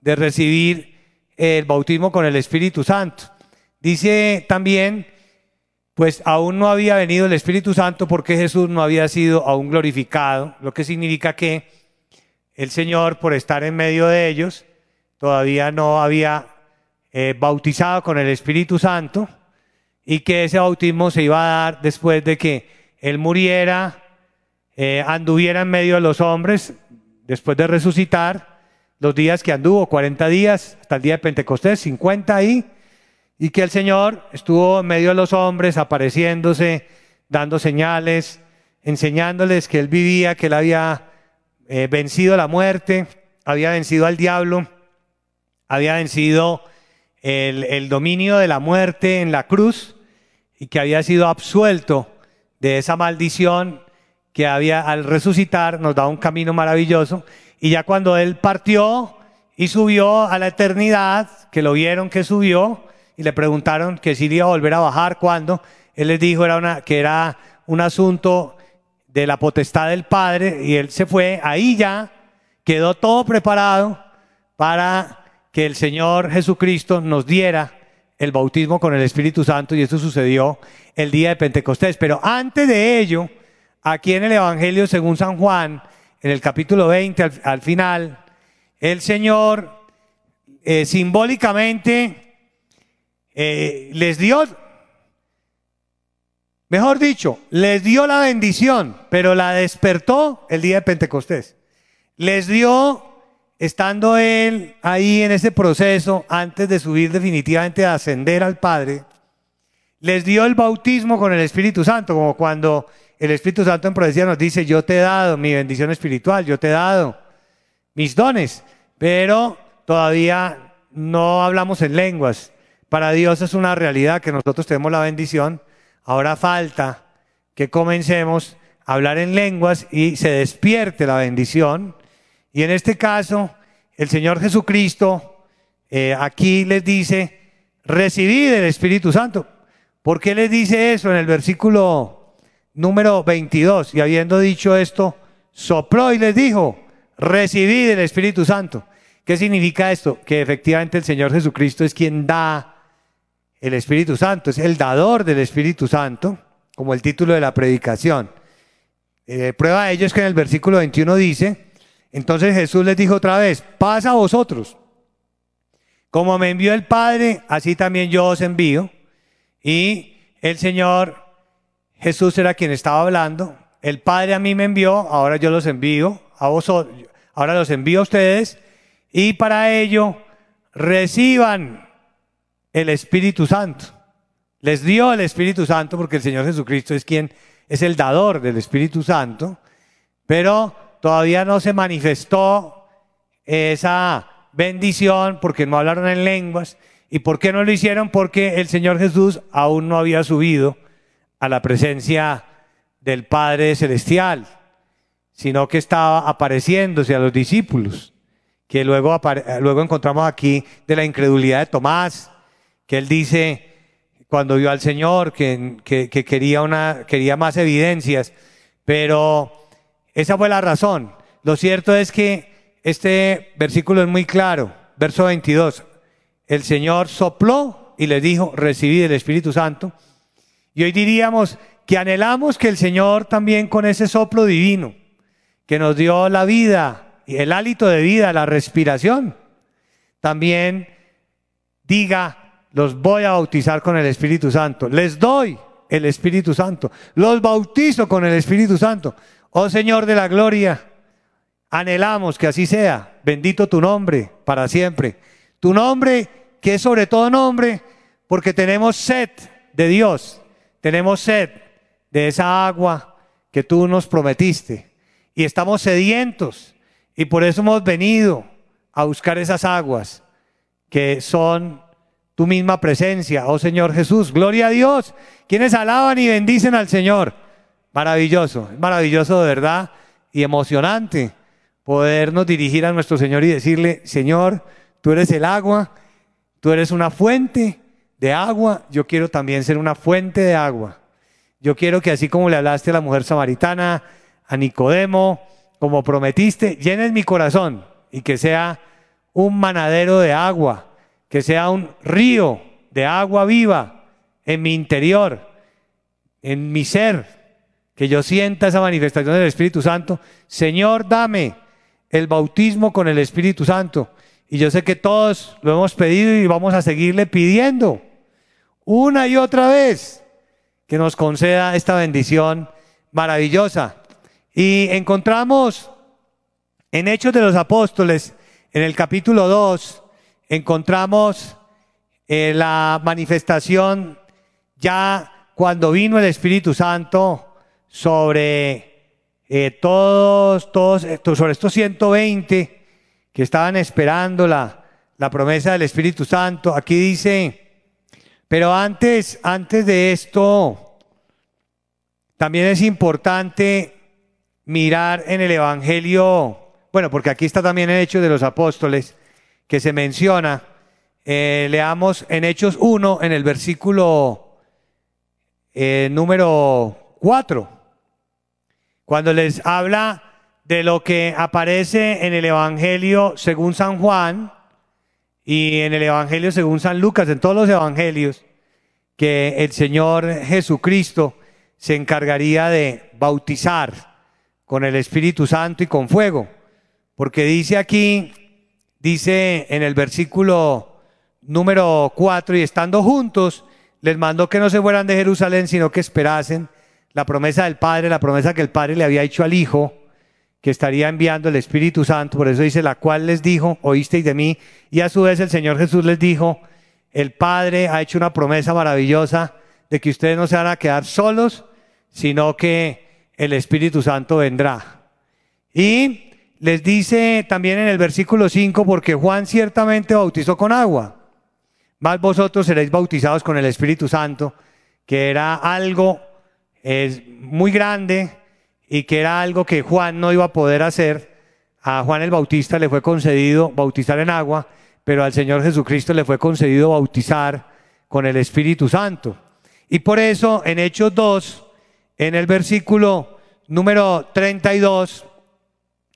de recibir el bautismo con el Espíritu Santo. Dice también, pues aún no había venido el Espíritu Santo porque Jesús no había sido aún glorificado, lo que significa que el Señor, por estar en medio de ellos, todavía no había eh, bautizado con el Espíritu Santo y que ese bautismo se iba a dar después de que Él muriera, eh, anduviera en medio de los hombres, después de resucitar, los días que anduvo, 40 días, hasta el día de Pentecostés, 50 ahí, y que el Señor estuvo en medio de los hombres, apareciéndose, dando señales, enseñándoles que Él vivía, que Él había eh, vencido la muerte, había vencido al diablo, había vencido el, el dominio de la muerte en la cruz y que había sido absuelto de esa maldición que había al resucitar, nos da un camino maravilloso. Y ya cuando Él partió, y subió a la eternidad, que lo vieron que subió, y le preguntaron que si iba a volver a bajar, ¿cuándo? Él les dijo era una, que era un asunto de la potestad del Padre, y él se fue, ahí ya quedó todo preparado para que el Señor Jesucristo nos diera el bautismo con el Espíritu Santo, y eso sucedió el día de Pentecostés. Pero antes de ello, aquí en el Evangelio según San Juan, en el capítulo 20, al, final, el Señor eh, simbólicamente eh, les dio, mejor dicho, les dio la bendición, pero la despertó el día de Pentecostés. Les dio, estando él ahí en ese proceso, antes de subir definitivamente a ascender al Padre, les dio el bautismo con el Espíritu Santo, como cuando el Espíritu Santo en profecía nos dice, yo te he dado mi bendición espiritual, yo te he dado mis dones, pero todavía no hablamos en lenguas. Para Dios es una realidad que nosotros tenemos la bendición. Ahora falta que comencemos a hablar en lenguas y se despierte la bendición. Y en este caso, el Señor Jesucristo eh, aquí les dice, recibid el Espíritu Santo. ¿Por qué les dice eso en el versículo número 22. Y habiendo dicho esto, sopló y les dijo, recibid el Espíritu Santo. ¿Qué significa esto? Que efectivamente el Señor Jesucristo es quien da el Espíritu Santo, es el dador del Espíritu Santo, como el título de la predicación. Eh, prueba de ello es que en el versículo 21 dice, entonces Jesús les dijo otra vez, pasa a vosotros. Como me envió el Padre, así también yo os envío. Y el Señor Jesús era quien estaba hablando. El Padre a mí me envió, ahora yo los envío a vosotros, ahora los envío a ustedes. Y para ello reciban el Espíritu Santo. Les dio el Espíritu Santo porque el Señor Jesucristo es quien es el dador del Espíritu Santo, pero todavía no se manifestó esa bendición porque no hablaron en lenguas. ¿Y por qué no lo hicieron? Porque el Señor Jesús aún no había subido a la presencia del Padre Celestial, sino que estaba apareciéndose a los discípulos, que luego, encontramos aquí de la incredulidad de Tomás, que él dice cuando vio al Señor que, que, quería, una, quería más evidencias, pero esa fue la razón. Lo cierto es que este versículo es muy claro, verso 22, el Señor sopló y le dijo, recibid el Espíritu Santo, y hoy diríamos que anhelamos que el Señor también con ese soplo divino, que nos dio la vida, el hálito de vida, la respiración, también diga, los voy a bautizar con el Espíritu Santo, les doy el Espíritu Santo, los bautizo con el Espíritu Santo. Oh Señor de la gloria, anhelamos que así sea. Bendito tu nombre para siempre. Tu nombre que es sobre todo nombre, porque tenemos sed de Dios. Tenemos sed de esa agua que tú nos prometiste y estamos sedientos y por eso hemos venido a buscar esas aguas que son tu misma presencia, oh Señor Jesús. Gloria a Dios. Quienes alaban y bendicen al Señor. Maravilloso, maravilloso de verdad y emocionante podernos dirigir a nuestro Señor y decirle, Señor, tú eres el agua, tú eres una fuente de agua, yo quiero también ser una fuente de agua. Yo quiero que así como le hablaste a la mujer samaritana, a Nicodemo, como prometiste, llenes mi corazón y que sea un manadero de agua, que sea un río de agua viva en mi interior, en mi ser, que yo sienta esa manifestación del Espíritu Santo. Señor, dame el bautismo con el Espíritu Santo. Y yo sé que todos lo hemos pedido y vamos a seguirle pidiendo una y otra vez que nos conceda esta bendición maravillosa. Y encontramos en Hechos de los Apóstoles, en el capítulo 2, encontramos eh, la manifestación ya cuando vino el Espíritu Santo sobre eh, todos, todos, sobre estos 120 que estaban esperando la, la promesa del Espíritu Santo. Aquí dice, pero antes, antes de esto, también es importante mirar en el Evangelio, bueno, porque aquí está también el hecho de los apóstoles, que se menciona. Eh, leamos en Hechos 1, en el versículo eh, número 4, cuando les habla de lo que aparece en el Evangelio según San Juan y en el Evangelio según San Lucas, en todos los Evangelios, que el Señor Jesucristo se encargaría de bautizar con el Espíritu Santo y con fuego. Porque dice aquí, dice en el versículo número 4, y estando juntos, les mandó que no se fueran de Jerusalén, sino que esperasen la promesa del Padre, la promesa que el Padre le había hecho al Hijo, que estaría enviando el Espíritu Santo. Por eso dice, la cual les dijo, oísteis de mí. Y a su vez el Señor Jesús les dijo, el Padre ha hecho una promesa maravillosa de que ustedes no se van a quedar solos, sino que el Espíritu Santo vendrá. Y les dice también en el versículo 5, porque Juan ciertamente bautizó con agua, más vosotros seréis bautizados con el Espíritu Santo, que era algo es, muy grande y que era algo que Juan no iba a poder hacer. A Juan el Bautista le fue concedido bautizar en agua, pero al Señor Jesucristo le fue concedido bautizar con el Espíritu Santo. Y por eso en Hechos 2, en el versículo número 32,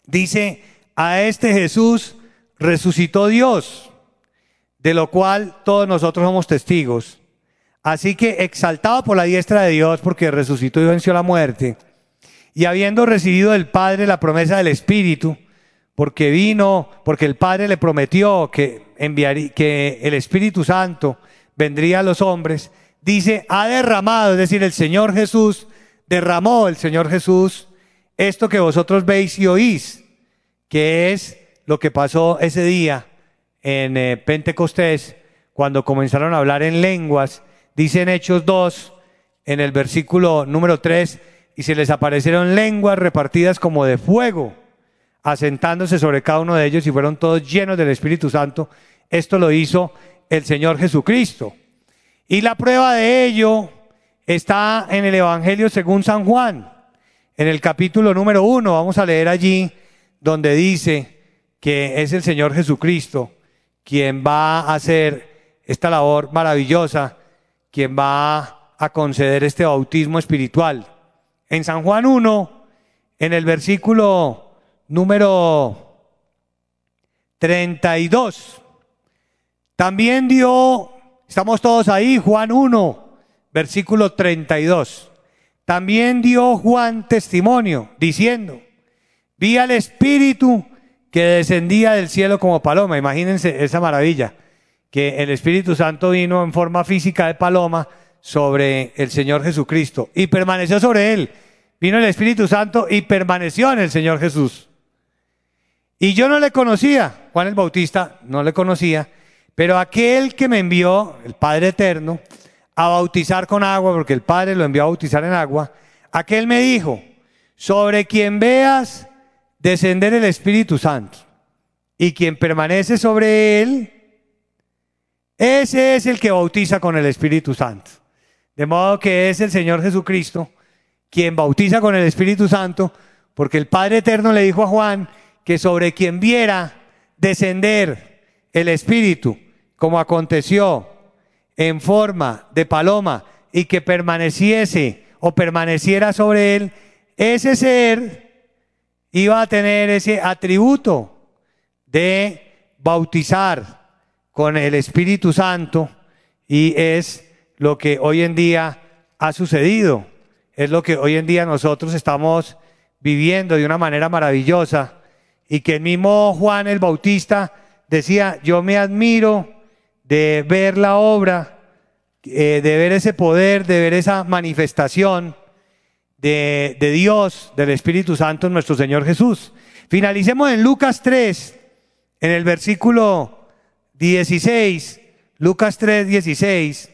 Dice, a este Jesús resucitó Dios, de lo cual todos nosotros somos testigos. Así que exaltado por la diestra de Dios, porque resucitó y venció la muerte, y habiendo recibido del Padre la promesa del Espíritu, porque vino, porque el Padre le prometió que, enviaría, que el Espíritu Santo vendría a los hombres, dice, ha derramado, es decir, el Señor Jesús, derramó el Señor Jesús esto que vosotros veis y oís, que es lo que pasó ese día en eh, Pentecostés, cuando comenzaron a hablar en lenguas, dice en Hechos 2, en el versículo número 3, y se les aparecieron lenguas repartidas como de fuego, asentándose sobre cada uno de ellos y fueron todos llenos del Espíritu Santo. Esto lo hizo el Señor Jesucristo. Y la prueba de ello está en el Evangelio según San Juan en el capítulo número uno, vamos a leer allí donde dice que es el Señor Jesucristo quien va a hacer esta labor maravillosa, quien va a conceder este bautismo espiritual. En San Juan 1, en el versículo número 32, también dio, estamos todos ahí, Juan 1, versículo 32. También dio Juan testimonio diciendo, vi al Espíritu que descendía del cielo como paloma. Imagínense esa maravilla, que el Espíritu Santo vino en forma física de paloma sobre el Señor Jesucristo y permaneció sobre él. Vino el Espíritu Santo y permaneció en el Señor Jesús. Y yo no le conocía, Juan el Bautista no le conocía, pero aquel que me envió, el Padre Eterno, a bautizar con agua, porque el Padre lo envió a bautizar en agua, aquel me dijo, sobre quien veas descender el Espíritu Santo y quien permanece sobre él, ese es el que bautiza con el Espíritu Santo. De modo que es el Señor Jesucristo quien bautiza con el Espíritu Santo, porque el Padre Eterno le dijo a Juan que sobre quien viera descender el Espíritu, como aconteció en forma de paloma y que permaneciese o permaneciera sobre él, ese ser iba a tener ese atributo de bautizar con el Espíritu Santo y es lo que hoy en día ha sucedido, es lo que hoy en día nosotros estamos viviendo de una manera maravillosa y que el mismo Juan el Bautista decía, yo me admiro de ver la obra, eh, de ver ese poder, de ver esa manifestación de, de Dios, del Espíritu Santo en nuestro Señor Jesús. Finalicemos en Lucas 3, en el versículo 16, Lucas 3, 16,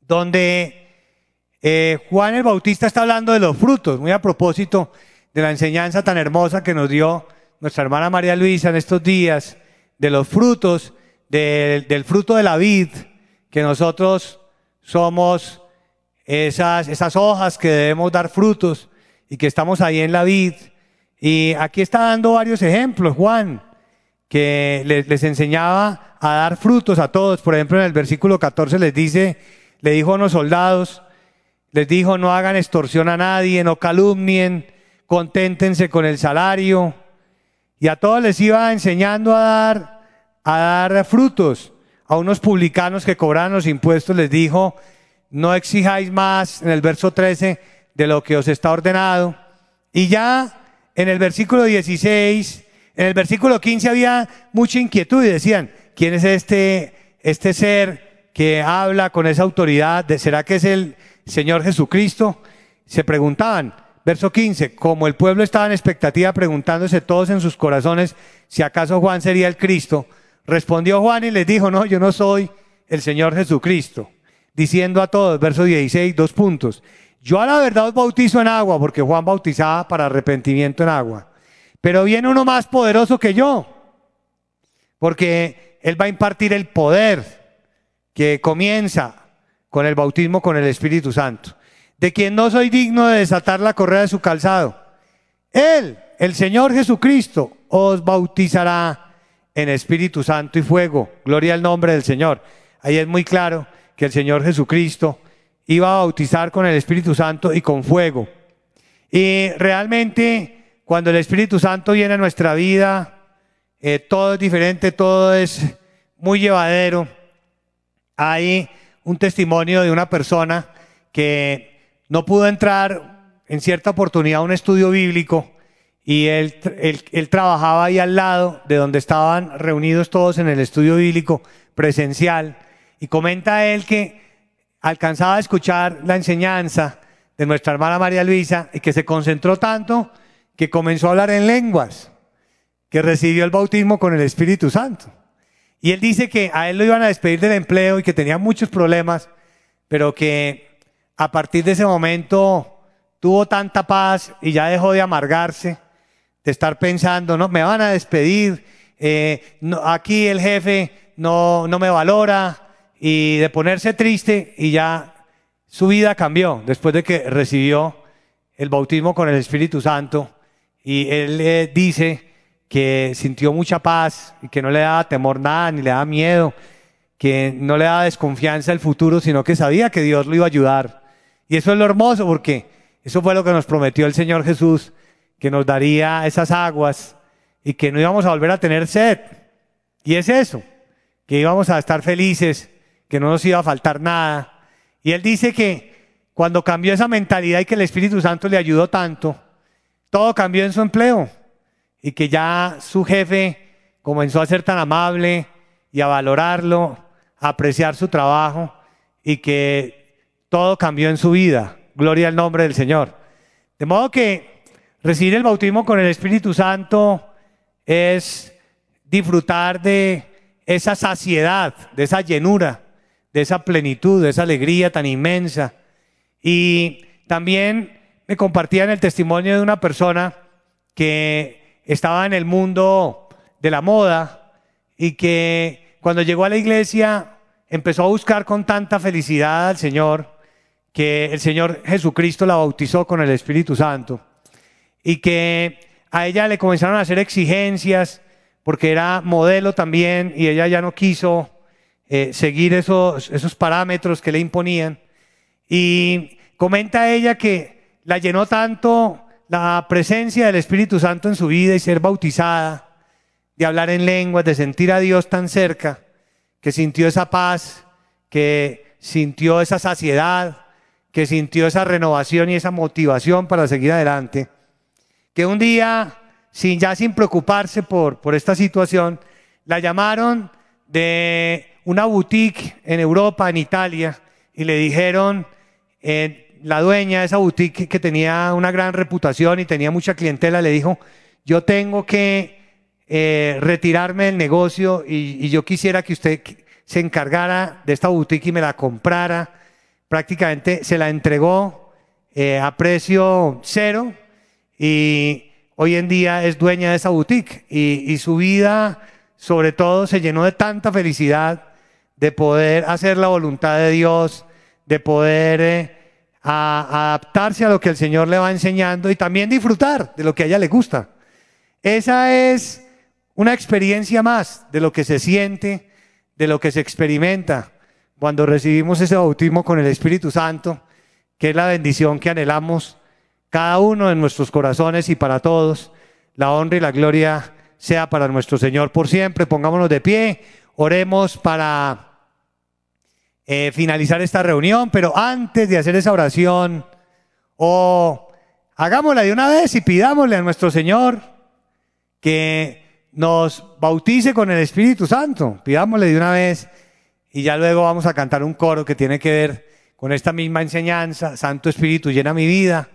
donde eh, Juan el Bautista está hablando de los frutos, muy a propósito de la enseñanza tan hermosa que nos dio nuestra hermana María Luisa en estos días, de los frutos del fruto de la vid, que nosotros somos esas, esas hojas que debemos dar frutos y que estamos ahí en la vid. Y aquí está dando varios ejemplos, Juan, que les, les enseñaba a dar frutos a todos. Por ejemplo, en el versículo 14 les dice, le dijo a unos soldados, les dijo, no hagan extorsión a nadie, no calumnien, conténtense con el salario. Y a todos les iba enseñando a dar, a dar frutos. A unos publicanos que cobraban los impuestos les dijo, no exijáis más, en el verso 13, de lo que os está ordenado. Y ya en el versículo 16, en el versículo 15 había mucha inquietud y decían, ¿quién es este, este ser que habla con esa autoridad? ¿Será que es el Señor Jesucristo? Se preguntaban, verso 15, como el pueblo estaba en expectativa preguntándose todos en sus corazones si acaso Juan sería el Cristo, respondió Juan y les dijo, no, yo no soy el Señor Jesucristo, diciendo a todos, verso 16, dos puntos, yo a la verdad os bautizo en agua, porque Juan bautizaba para arrepentimiento en agua, pero viene uno más poderoso que yo, porque él va a impartir el poder que comienza con el bautismo con el Espíritu Santo, de quien no soy digno de desatar la correa de su calzado. Él, el Señor Jesucristo, os bautizará en Espíritu Santo y fuego. Gloria al nombre del Señor. Ahí es muy claro que el Señor Jesucristo iba a bautizar con el Espíritu Santo y con fuego. Y realmente cuando el Espíritu Santo viene a nuestra vida, eh, todo es diferente, todo es muy llevadero. Hay un testimonio de una persona que no pudo entrar en cierta oportunidad a un estudio bíblico y él, él, él, trabajaba ahí al lado de donde estaban reunidos todos en el estudio bíblico presencial y comenta él que alcanzaba a escuchar la enseñanza de nuestra hermana María Luisa y que se concentró tanto que comenzó a hablar en lenguas, que recibió el bautismo con el Espíritu Santo. Y él dice que a él lo iban a despedir del empleo y que tenía muchos problemas, pero que a partir de ese momento tuvo tanta paz y ya dejó de amargarse, de estar pensando, no, me van a despedir, eh, no, aquí el jefe no, no me valora, y de ponerse triste y ya su vida cambió después de que recibió el bautismo con el Espíritu Santo y él le dice que sintió mucha paz y que no le daba temor nada, ni le daba miedo, que no le daba desconfianza al futuro, sino que sabía que Dios lo iba a ayudar. Y eso es lo hermoso porque eso fue lo que nos prometió el Señor Jesús, que nos daría esas aguas y que no íbamos a volver a tener sed. Y es eso, que íbamos a estar felices que no nos iba a faltar nada. Y él dice que cuando cambió esa mentalidad y que el Espíritu Santo le ayudó tanto, todo cambió en su empleo y que ya su jefe comenzó a ser tan amable y a valorarlo, a apreciar su trabajo y que todo cambió en su vida. Gloria al nombre del Señor. De modo que recibir el bautismo con el Espíritu Santo es disfrutar de esa saciedad, de esa llenura de esa plenitud, de esa alegría tan inmensa. Y también me compartían el testimonio de una persona que estaba en el mundo de la moda y que cuando llegó a la iglesia empezó a buscar con tanta felicidad al Señor que el Señor Jesucristo la bautizó con el Espíritu Santo y que a ella le comenzaron a hacer exigencias porque era modelo también y ella ya no quiso eh, seguir esos, esos parámetros que le imponían. Y comenta ella que la llenó tanto la presencia del Espíritu Santo en su vida y ser bautizada, de hablar en lenguas, de sentir a Dios tan cerca, que sintió esa paz, que sintió esa saciedad, que sintió esa renovación y esa motivación para seguir adelante, que un día, sin ya sin preocuparse por, por esta situación, la llamaron de una boutique en Europa, en Italia, y le dijeron, eh, la dueña de esa boutique que tenía una gran reputación y tenía mucha clientela, le dijo, yo tengo que eh, retirarme del negocio y, yo quisiera que usted se encargara de esta boutique y me la comprara. Prácticamente se la entregó eh, a precio cero y hoy en día es dueña de esa boutique y, y su vida sobre todo se llenó de tanta felicidad de poder hacer la voluntad de Dios, de poder eh, adaptarse a lo que el Señor le va enseñando y también disfrutar de lo que a ella le gusta. Esa es una experiencia más de lo que se siente, de lo que se experimenta cuando recibimos ese bautismo con el Espíritu Santo, que es la bendición que anhelamos cada uno en nuestros corazones y para todos. La honra y la gloria sea para nuestro Señor por siempre. Pongámonos de pie, oremos para eh, finalizar esta reunión, pero antes de hacer esa oración, o hagámosla de una vez y pidámosle a nuestro Señor que nos bautice con el Espíritu Santo. Pidámosle de una vez y ya luego vamos a cantar un coro que tiene que ver con esta misma enseñanza, Santo Espíritu llena mi vida,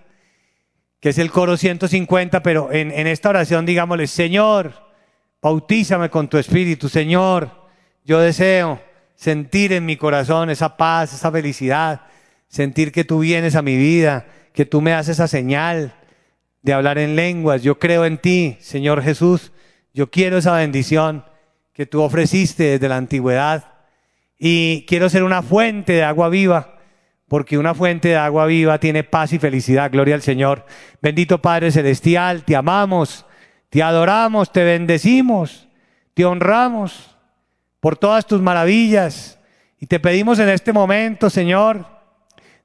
que es el coro 150, pero en, esta oración digámosle, Señor, bautízame con tu Espíritu, Señor, yo deseo sentir en mi corazón esa paz, esa felicidad, sentir que tú vienes a mi vida, que tú me haces esa señal de hablar en lenguas. Yo creo en ti, Señor Jesús. Yo quiero esa bendición que tú ofreciste desde la antigüedad. Y quiero ser una fuente de agua viva, porque una fuente de agua viva tiene paz y felicidad. Gloria al Señor. Bendito Padre Celestial, te amamos, te adoramos, te bendecimos, te honramos por todas tus maravillas. Y te pedimos en este momento, Señor,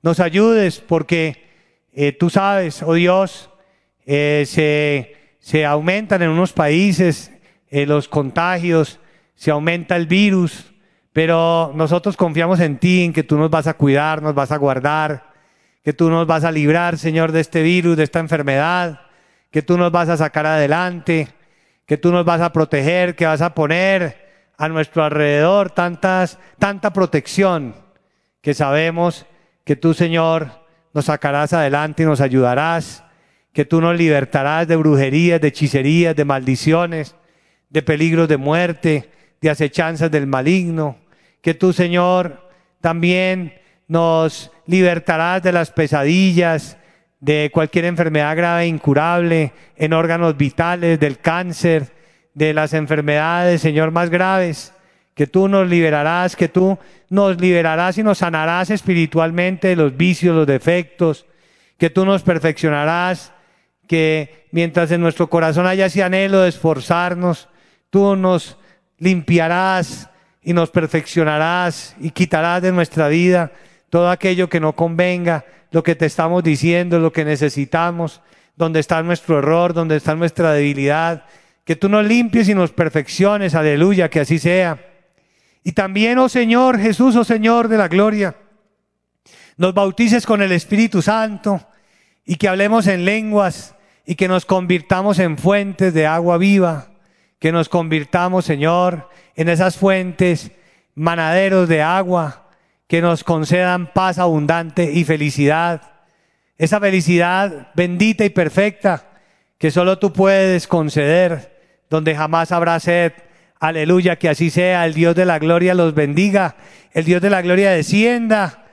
nos ayudes porque eh, tú sabes, oh Dios, eh, se, se, aumentan en unos países eh, los contagios, se aumenta el virus, pero nosotros confiamos en ti, en que tú nos vas a cuidar, nos vas a guardar, que tú nos vas a librar, Señor, de este virus, de esta enfermedad, que tú nos vas a sacar adelante, que tú nos vas a proteger, que vas a poner a nuestro alrededor tantas, tanta protección que sabemos que tú, Señor, nos sacarás adelante y nos ayudarás, que tú nos libertarás de brujerías, de hechicerías, de maldiciones, de peligros de muerte, de acechanzas del maligno, que tú, Señor, también nos libertarás de las pesadillas, de cualquier enfermedad grave e incurable, en órganos vitales, del cáncer, de las enfermedades, Señor, más graves. Que tú nos liberarás, que tú nos liberarás y nos sanarás espiritualmente de los vicios, los defectos, que tú nos perfeccionarás, que mientras en nuestro corazón haya ese anhelo de esforzarnos, tú nos limpiarás y nos perfeccionarás y quitarás de nuestra vida todo aquello que no convenga, lo que te estamos diciendo, lo que necesitamos, donde está nuestro error, donde está nuestra debilidad, que tú nos limpies y nos perfecciones, aleluya, que así sea. Y también, oh Señor Jesús, oh Señor de la gloria, nos bautices con el Espíritu Santo y que hablemos en lenguas y que nos convirtamos en fuentes de agua viva, que nos convirtamos, Señor, en esas fuentes, manaderos de agua, que nos concedan paz abundante y felicidad. Esa felicidad bendita y perfecta que solo tú puedes conceder, donde jamás habrá sed Aleluya, que así sea. El Dios de la gloria los bendiga. El Dios de la gloria descienda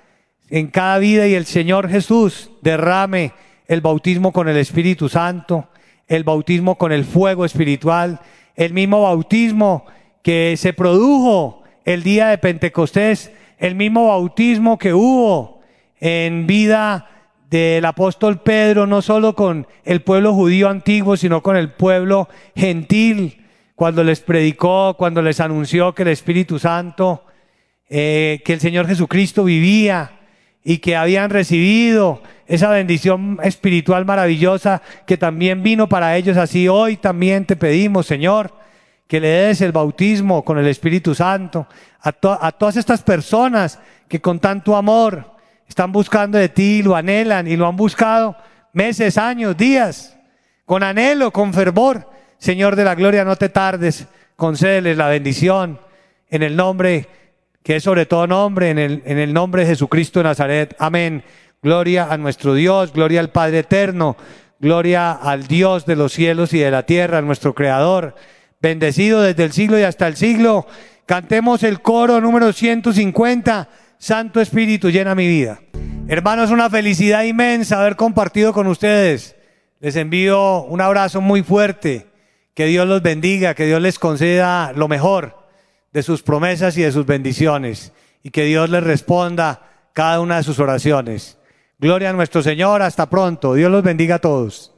en cada vida y el Señor Jesús derrame el bautismo con el Espíritu Santo, el bautismo con el fuego espiritual, el mismo bautismo que se produjo el día de Pentecostés, el mismo bautismo que hubo en vida del apóstol Pedro, no solo con el pueblo judío antiguo, sino con el pueblo gentil cuando les predicó, cuando les anunció que el Espíritu Santo, eh, que el Señor Jesucristo vivía y que habían recibido esa bendición espiritual maravillosa que también vino para ellos. Así hoy también te pedimos, Señor, que le des el bautismo con el Espíritu Santo a, todas estas personas que con tanto amor están buscando de ti, lo anhelan y lo han buscado meses, años, días, con anhelo, con fervor Señor de la gloria, no te tardes, concédeles la bendición en el nombre que es sobre todo nombre, en el, nombre de Jesucristo de Nazaret. Amén. Gloria a nuestro Dios, gloria al Padre eterno, gloria al Dios de los cielos y de la tierra, nuestro Creador, bendecido desde el siglo y hasta el siglo. Cantemos el coro número 150, Santo Espíritu llena mi vida. Hermanos, una felicidad inmensa haber compartido con ustedes. Les envío un abrazo muy fuerte. Que Dios los bendiga, que Dios les conceda lo mejor de sus promesas y de sus bendiciones y que Dios les responda cada una de sus oraciones. Gloria a nuestro Señor, hasta pronto. Dios los bendiga a todos.